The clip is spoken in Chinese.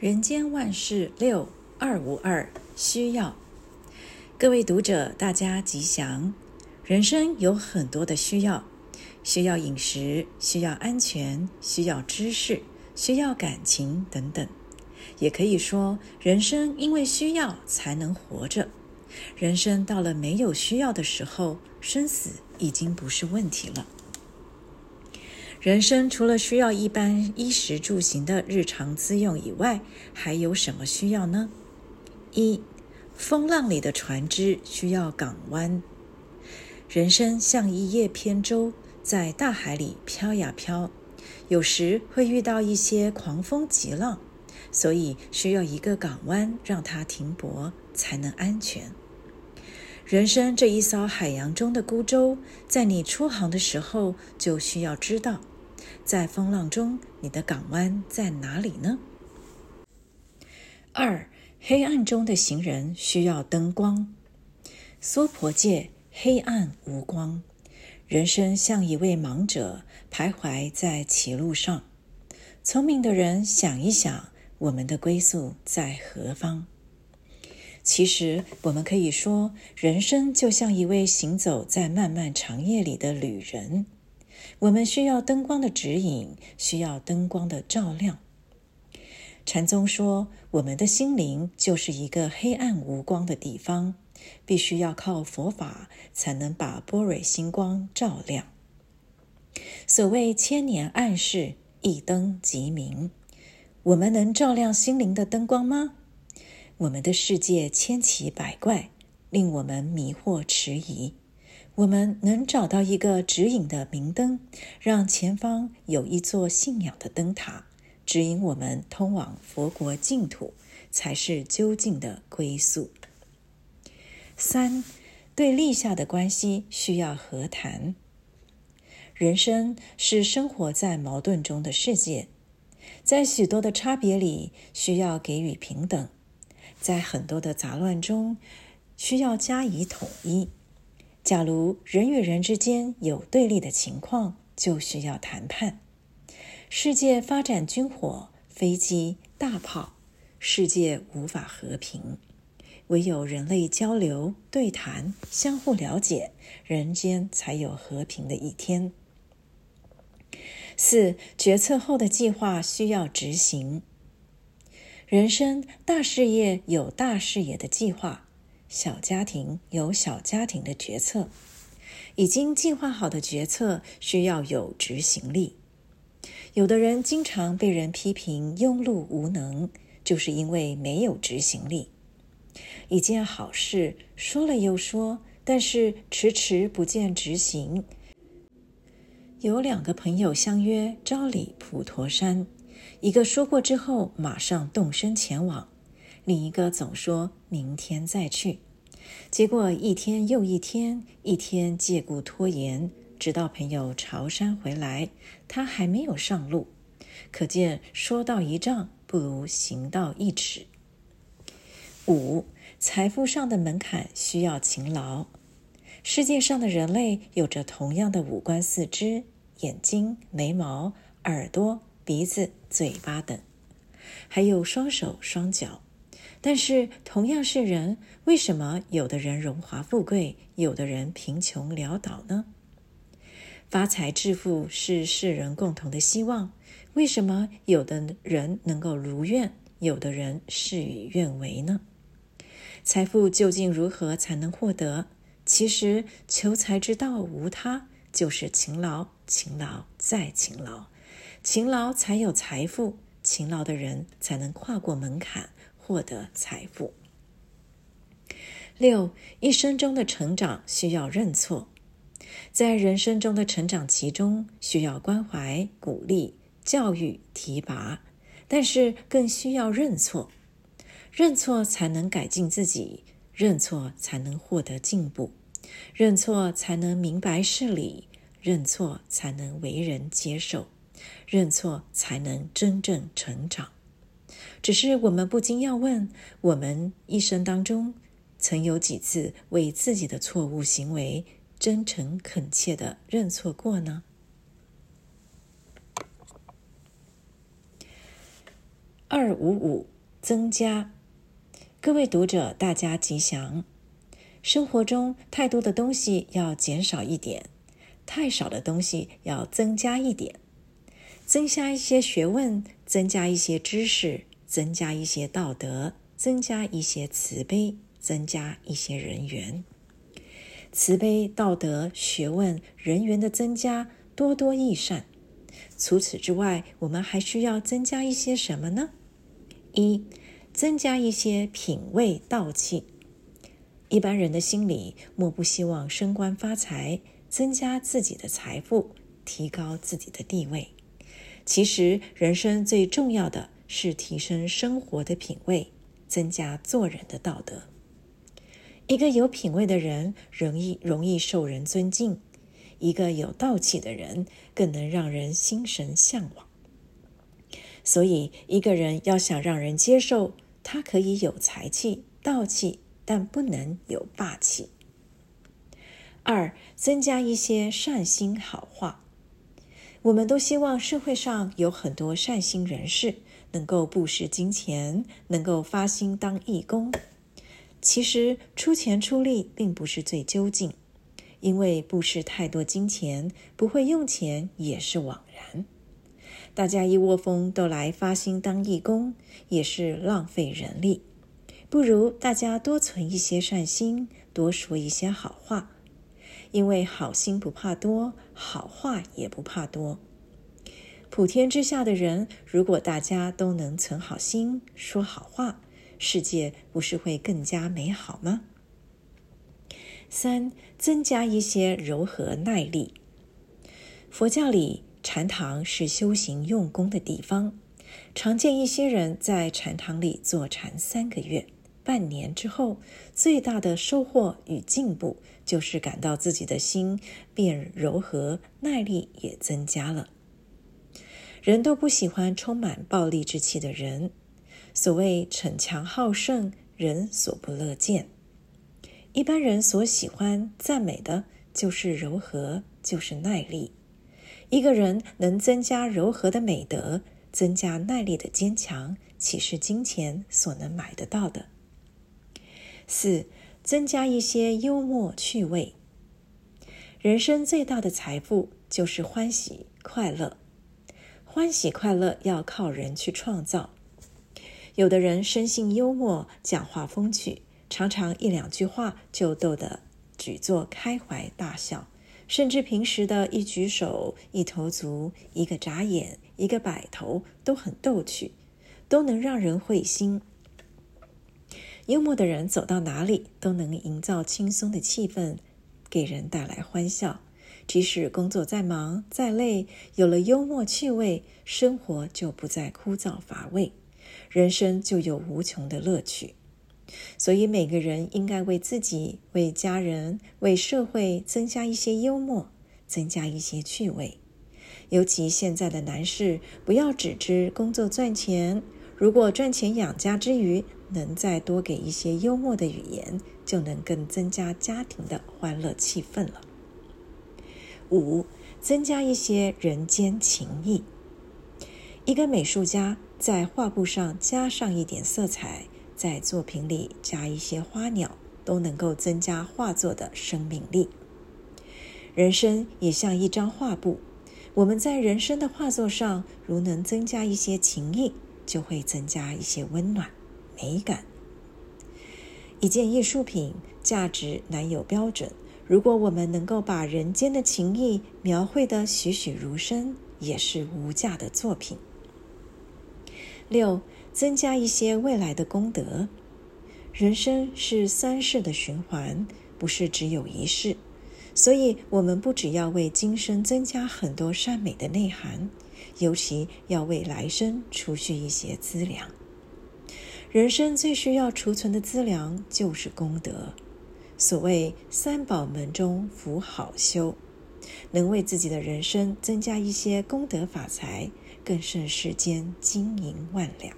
人间万事六二五二需要，各位读者，大家吉祥。人生有很多的需要，需要饮食，需要安全，需要知识，需要感情等等。也可以说，人生因为需要才能活着。人生到了没有需要的时候，生死已经不是问题了。人生除了需要一般衣食住行的日常资用以外，还有什么需要呢？一，风浪里的船只需要港湾。人生像一叶扁舟，在大海里飘呀飘，有时会遇到一些狂风急浪，所以需要一个港湾让它停泊，才能安全。人生这一艘海洋中的孤舟，在你出航的时候，就需要知道，在风浪中，你的港湾在哪里呢？二，黑暗中的行人需要灯光。娑婆界黑暗无光，人生像一位盲者徘徊在歧路上。聪明的人想一想，我们的归宿在何方？其实，我们可以说，人生就像一位行走在漫漫长夜里的旅人。我们需要灯光的指引，需要灯光的照亮。禅宗说，我们的心灵就是一个黑暗无光的地方，必须要靠佛法才能把波蕊星光照亮。所谓千年暗室，一灯即明。我们能照亮心灵的灯光吗？我们的世界千奇百怪，令我们迷惑迟疑。我们能找到一个指引的明灯，让前方有一座信仰的灯塔，指引我们通往佛国净土，才是究竟的归宿。三，对立下的关系需要和谈。人生是生活在矛盾中的世界，在许多的差别里，需要给予平等。在很多的杂乱中，需要加以统一。假如人与人之间有对立的情况，就需要谈判。世界发展军火、飞机、大炮，世界无法和平。唯有人类交流、对谈、相互了解，人间才有和平的一天。四、决策后的计划需要执行。人生大事业有大事业的计划，小家庭有小家庭的决策。已经计划好的决策需要有执行力。有的人经常被人批评庸碌无能，就是因为没有执行力。一件好事说了又说，但是迟迟不见执行。有两个朋友相约朝礼普陀山。一个说过之后马上动身前往，另一个总说明天再去。结果一天又一天，一天借故拖延，直到朋友朝山回来，他还没有上路。可见说到一丈，不如行到一尺。五，财富上的门槛需要勤劳。世界上的人类有着同样的五官、四肢、眼睛、眉毛、耳朵。鼻子、嘴巴等，还有双手双脚，但是同样是人，为什么有的人荣华富贵，有的人贫穷潦倒呢？发财致富是世人共同的希望，为什么有的人能够如愿，有的人事与愿违呢？财富究竟如何才能获得？其实求财之道无他，就是勤劳，勤劳再勤劳。勤劳才有财富，勤劳的人才能跨过门槛，获得财富。六，一生中的成长需要认错，在人生中的成长期中，需要关怀、鼓励、教育、提拔，但是更需要认错。认错才能改进自己，认错才能获得进步，认错才能明白事理，认错才能为人接受。认错才能真正成长。只是我们不禁要问：我们一生当中，曾有几次为自己的错误行为真诚恳切的认错过呢？二五五增加，各位读者，大家吉祥。生活中太多的东西要减少一点，太少的东西要增加一点。增加一些学问，增加一些知识，增加一些道德，增加一些慈悲，增加一些人缘。慈悲、道德、学问、人缘的增加，多多益善。除此之外，我们还需要增加一些什么呢？一、增加一些品味道气。一般人的心里莫不希望升官发财，增加自己的财富，提高自己的地位。其实，人生最重要的是提升生活的品味，增加做人的道德。一个有品味的人，容易容易受人尊敬；一个有道气的人，更能让人心神向往。所以，一个人要想让人接受，他可以有才气、道气，但不能有霸气。二、增加一些善心好话。我们都希望社会上有很多善心人士，能够布施金钱，能够发心当义工。其实，出钱出力并不是最究竟，因为布施太多金钱，不会用钱也是枉然。大家一窝蜂都来发心当义工，也是浪费人力。不如大家多存一些善心，多说一些好话，因为好心不怕多，好话也不怕多。普天之下的人，如果大家都能存好心，说好话，世界不是会更加美好吗？三、增加一些柔和耐力。佛教里。禅堂是修行用功的地方，常见一些人在禅堂里坐禅三个月、半年之后，最大的收获与进步，就是感到自己的心变柔和，耐力也增加了。人都不喜欢充满暴戾之气的人，所谓逞强好胜，人所不乐见。一般人所喜欢赞美的，就是柔和，就是耐力。一个人能增加柔和的美德，增加耐力的坚强，岂是金钱所能买得到的？四、增加一些幽默趣味。人生最大的财富就是欢喜快乐，欢喜快乐要靠人去创造。有的人生性幽默，讲话风趣，常常一两句话就逗得举座开怀大笑。甚至平时的一举手、一投足、一个眨眼、一个摆头都很逗趣，都能让人会心。幽默的人走到哪里都能营造轻松的气氛，给人带来欢笑。即使工作再忙再累，有了幽默趣味，生活就不再枯燥乏味，人生就有无穷的乐趣。所以，每个人应该为自己、为家人、为社会增加一些幽默，增加一些趣味。尤其现在的男士，不要只知工作赚钱。如果赚钱养家之余，能再多给一些幽默的语言，就能更增加家庭的欢乐气氛了。五，增加一些人间情谊。一个美术家在画布上加上一点色彩。在作品里加一些花鸟，都能够增加画作的生命力。人生也像一张画布，我们在人生的画作上，如能增加一些情谊，就会增加一些温暖、美感。一件艺术品价值难有标准，如果我们能够把人间的情谊描绘得栩栩如生，也是无价的作品。六。增加一些未来的功德。人生是三世的循环，不是只有一世，所以我们不只要为今生增加很多善美的内涵，尤其要为来生储蓄一些资粮。人生最需要储存的资粮就是功德。所谓三宝门中福好修，能为自己的人生增加一些功德法财，更胜世间金银万两。